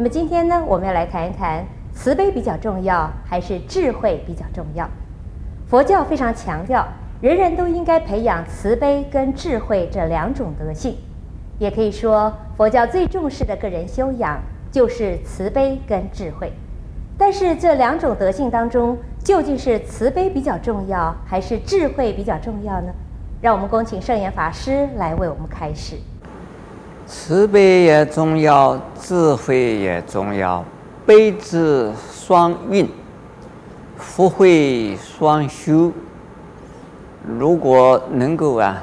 那么今天呢，我们要来谈一谈慈悲比较重要，还是智慧比较重要？佛教非常强调，人人都应该培养慈悲跟智慧这两种德性。也可以说，佛教最重视的个人修养就是慈悲跟智慧。但是这两种德性当中，究竟是慈悲比较重要，还是智慧比较重要呢？让我们恭请圣严法师来为我们开始。慈悲也重要，智慧也重要，悲智双运。福慧双修，如果能够啊，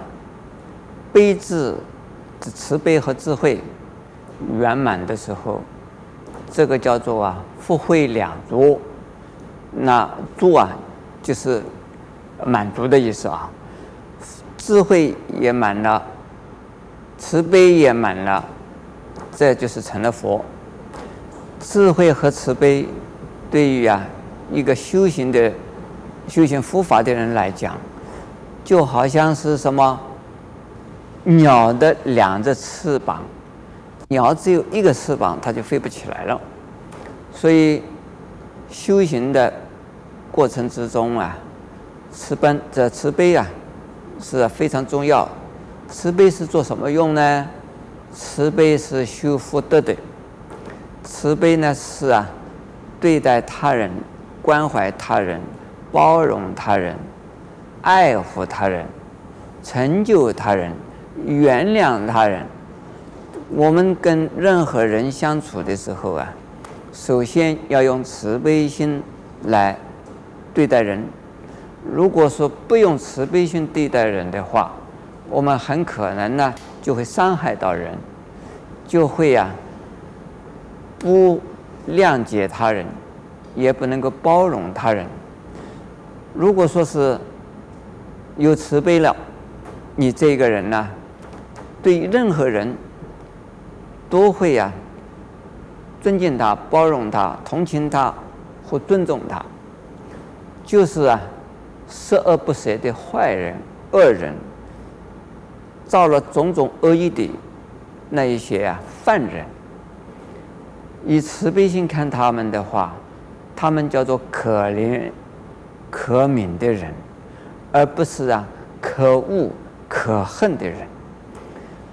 悲智、慈悲和智慧圆满的时候，这个叫做啊，福慧两足。那足啊，就是满足的意思啊。智慧也满了，慈悲也满了，这就是成了佛。智慧和慈悲，对于啊。一个修行的、修行佛法的人来讲，就好像是什么鸟的两只翅膀，鸟只有一个翅膀，它就飞不起来了。所以修行的过程之中啊，慈悲这慈悲啊是非常重要。慈悲是做什么用呢？慈悲是修福德的。慈悲呢是啊，对待他人。关怀他人，包容他人，爱护他人，成就他人，原谅他人。我们跟任何人相处的时候啊，首先要用慈悲心来对待人。如果说不用慈悲心对待人的话，我们很可能呢就会伤害到人，就会呀、啊、不谅解他人。也不能够包容他人。如果说是有慈悲了，你这个人呢，对任何人都会呀、啊、尊敬他、包容他、同情他或尊重他。就是啊，十恶不赦的坏人、恶人，造了种种恶意的那一些啊犯人，以慈悲心看他们的话。他们叫做可怜、可悯的人，而不是啊可恶、可恨的人。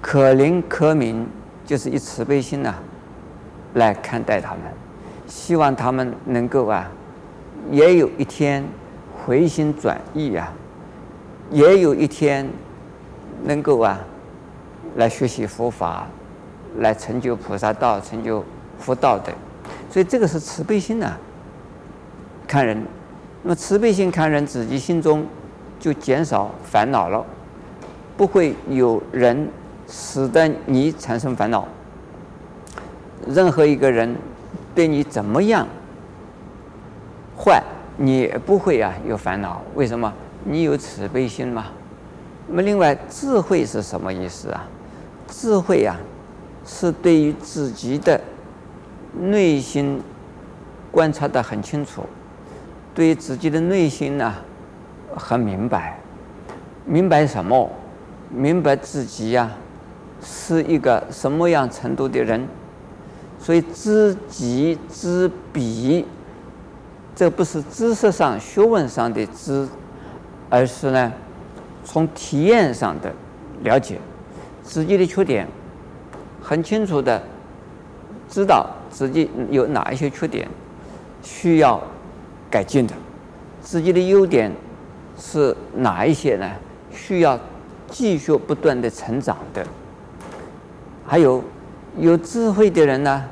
可怜可悯，就是以慈悲心呐、啊、来看待他们，希望他们能够啊，也有一天回心转意啊，也有一天能够啊来学习佛法，来成就菩萨道、成就佛道的。所以这个是慈悲心呐、看人，那么慈悲心看人，自己心中就减少烦恼了，不会有人使得你产生烦恼。任何一个人对你怎么样坏，你也不会啊有烦恼。为什么？你有慈悲心嘛。那么另外，智慧是什么意思啊？智慧啊，是对于自己的内心观察得很清楚。对自己的内心呢，很明白，明白什么？明白自己呀，是一个什么样程度的人？所以知己知彼，这不是知识上、学问上的知，而是呢，从体验上的了解自己的缺点，很清楚的知道自己有哪一些缺点需要。改进的，自己的优点是哪一些呢？需要继续不断的成长的。还有有智慧的人呢，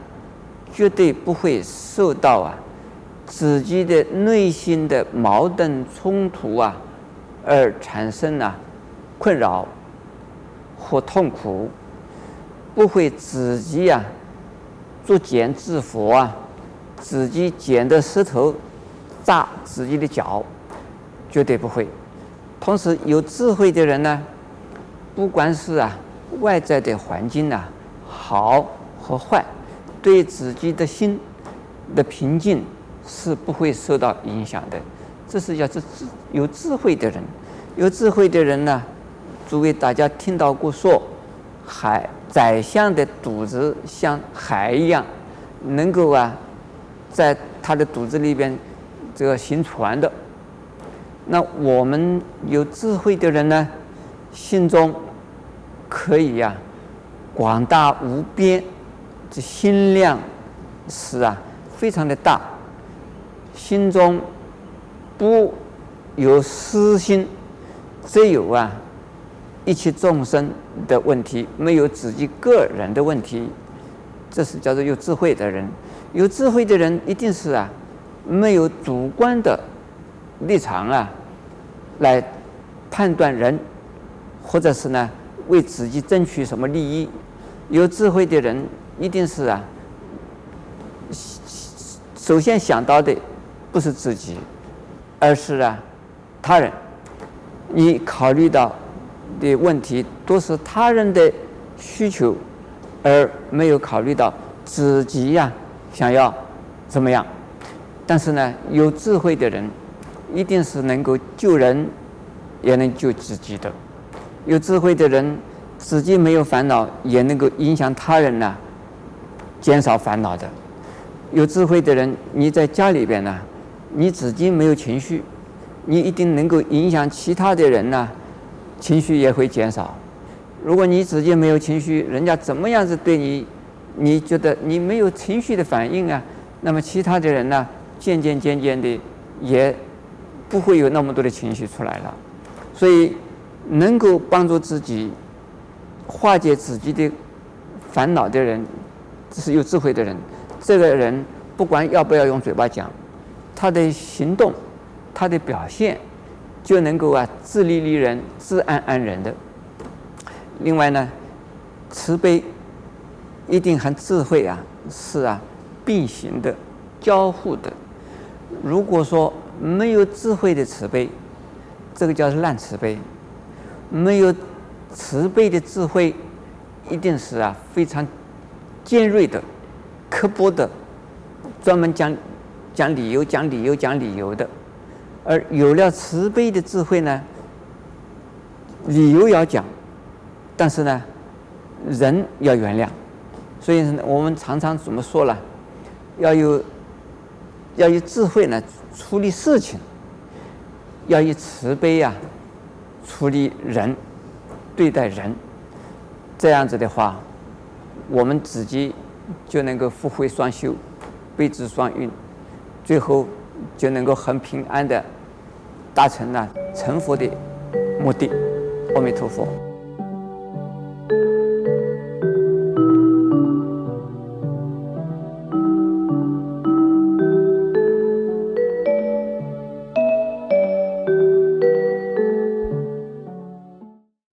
绝对不会受到啊自己的内心的矛盾冲突啊而产生了困扰或痛苦，不会自己啊作茧自缚啊，自己捡的石头。扎自己的脚，绝对不会。同时，有智慧的人呢，不管是啊外在的环境呐、啊，好和坏，对自己的心的平静是不会受到影响的。这是叫做智有智慧的人。有智慧的人呢，诸位大家听到过说，海宰相的肚子像海一样，能够啊，在他的肚子里边这个行船的。那我们有智慧的人呢，心中可以呀、啊，广大无边，这心量是啊，非常的大，心中不有私心，只有啊，一切众生的问题，没有自己个人的问题，这是叫做有智慧的人。有智慧的人一定是啊，没有主观的。立场啊，来判断人，或者是呢，为自己争取什么利益？有智慧的人一定是啊，首先想到的不是自己，而是啊他人。你考虑到的问题都是他人的需求，而没有考虑到自己呀、想要怎么样。但是呢，有智慧的人。一定是能够救人，也能救自己的。有智慧的人，自己没有烦恼，也能够影响他人呢，减少烦恼的。有智慧的人，你在家里边呢，你自己没有情绪，你一定能够影响其他的人呢，情绪也会减少。如果你自己没有情绪，人家怎么样子对你，你觉得你没有情绪的反应啊，那么其他的人呢，渐渐渐渐的也。不会有那么多的情绪出来了，所以能够帮助自己化解自己的烦恼的人，这是有智慧的人。这个人不管要不要用嘴巴讲，他的行动、他的表现就能够啊自利利人、自安安人的。另外呢，慈悲一定和智慧啊是啊并行的、交互的。如果说，没有智慧的慈悲，这个叫烂慈悲；没有慈悲的智慧，一定是啊非常尖锐的、刻薄的，专门讲讲理由、讲理由、讲理由的。而有了慈悲的智慧呢，理由要讲，但是呢，人要原谅。所以，我们常常怎么说了？要有要有智慧呢。处理事情要以慈悲呀、啊，处理人，对待人，这样子的话，我们自己就能够福慧双修，悲智双运，最后就能够很平安的达成了成佛的目的。阿弥陀佛。